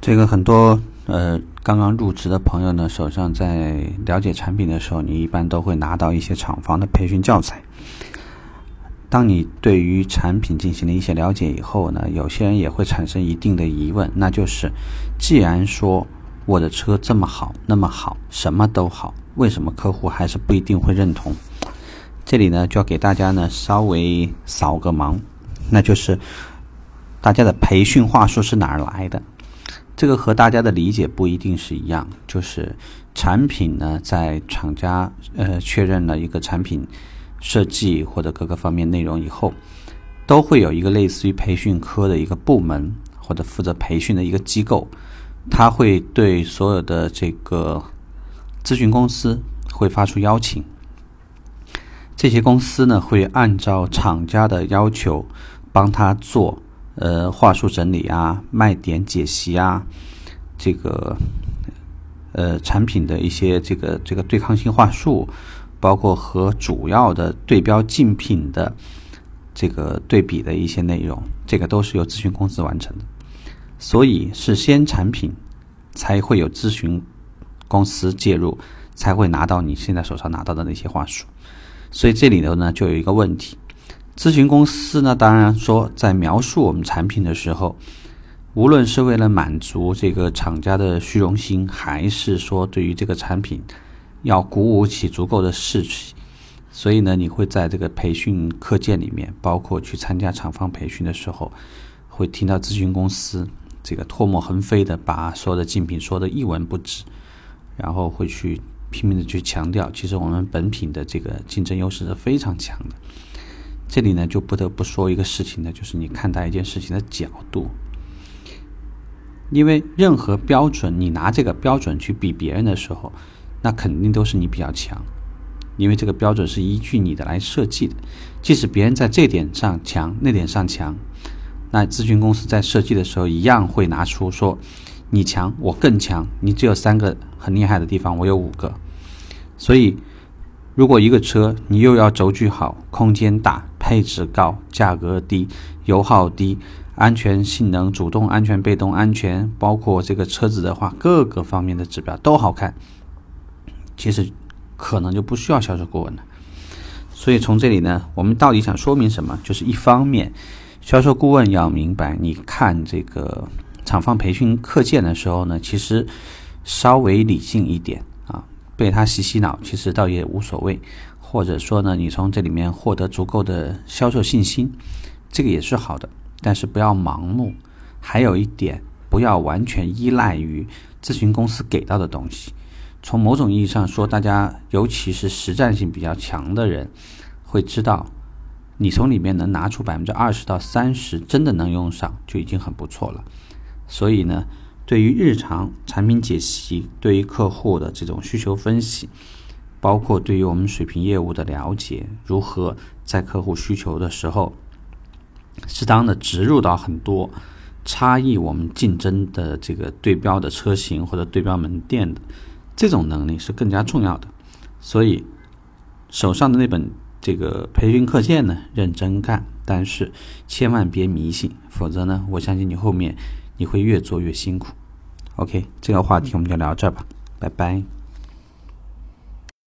这个很多呃刚刚入职的朋友呢，手上在了解产品的时候，你一般都会拿到一些厂房的培训教材。当你对于产品进行了一些了解以后呢，有些人也会产生一定的疑问，那就是，既然说我的车这么好，那么好，什么都好，为什么客户还是不一定会认同？这里呢，就要给大家呢稍微扫个盲，那就是大家的培训话术是哪儿来的？这个和大家的理解不一定是一样，就是产品呢，在厂家呃确认了一个产品设计或者各个方面内容以后，都会有一个类似于培训科的一个部门或者负责培训的一个机构，他会对所有的这个咨询公司会发出邀请，这些公司呢会按照厂家的要求帮他做。呃，话术整理啊，卖点解析啊，这个呃产品的一些这个这个对抗性话术，包括和主要的对标竞品的这个对比的一些内容，这个都是由咨询公司完成的。所以是先产品才会有咨询公司介入，才会拿到你现在手上拿到的那些话术。所以这里头呢，就有一个问题。咨询公司呢，当然说在描述我们产品的时候，无论是为了满足这个厂家的虚荣心，还是说对于这个产品要鼓舞起足够的士气，所以呢，你会在这个培训课件里面，包括去参加厂方培训的时候，会听到咨询公司这个唾沫横飞的把所有的竞品说的一文不值，然后会去拼命的去强调，其实我们本品的这个竞争优势是非常强的。这里呢，就不得不说一个事情呢，就是你看待一件事情的角度。因为任何标准，你拿这个标准去比别人的时候，那肯定都是你比较强。因为这个标准是依据你的来设计的，即使别人在这点上强，那点上强，那咨询公司在设计的时候一样会拿出说，你强，我更强，你只有三个很厉害的地方，我有五个，所以。如果一个车你又要轴距好、空间大、配置高、价格低、油耗低、安全性能、主动安全、被动安全，包括这个车子的话，各个方面的指标都好看，其实可能就不需要销售顾问了。所以从这里呢，我们到底想说明什么？就是一方面，销售顾问要明白，你看这个厂方培训课件的时候呢，其实稍微理性一点啊。被他洗洗脑，其实倒也无所谓，或者说呢，你从这里面获得足够的销售信心，这个也是好的。但是不要盲目，还有一点，不要完全依赖于咨询公司给到的东西。从某种意义上说，大家尤其是实战性比较强的人，会知道，你从里面能拿出百分之二十到三十真的能用上，就已经很不错了。所以呢。对于日常产品解析，对于客户的这种需求分析，包括对于我们水平业务的了解，如何在客户需求的时候，适当的植入到很多差异我们竞争的这个对标的车型或者对标门店的这种能力是更加重要的。所以手上的那本这个培训课件呢，认真干，但是千万别迷信，否则呢，我相信你后面你会越做越辛苦。OK，这个话题我们就聊这吧，拜拜。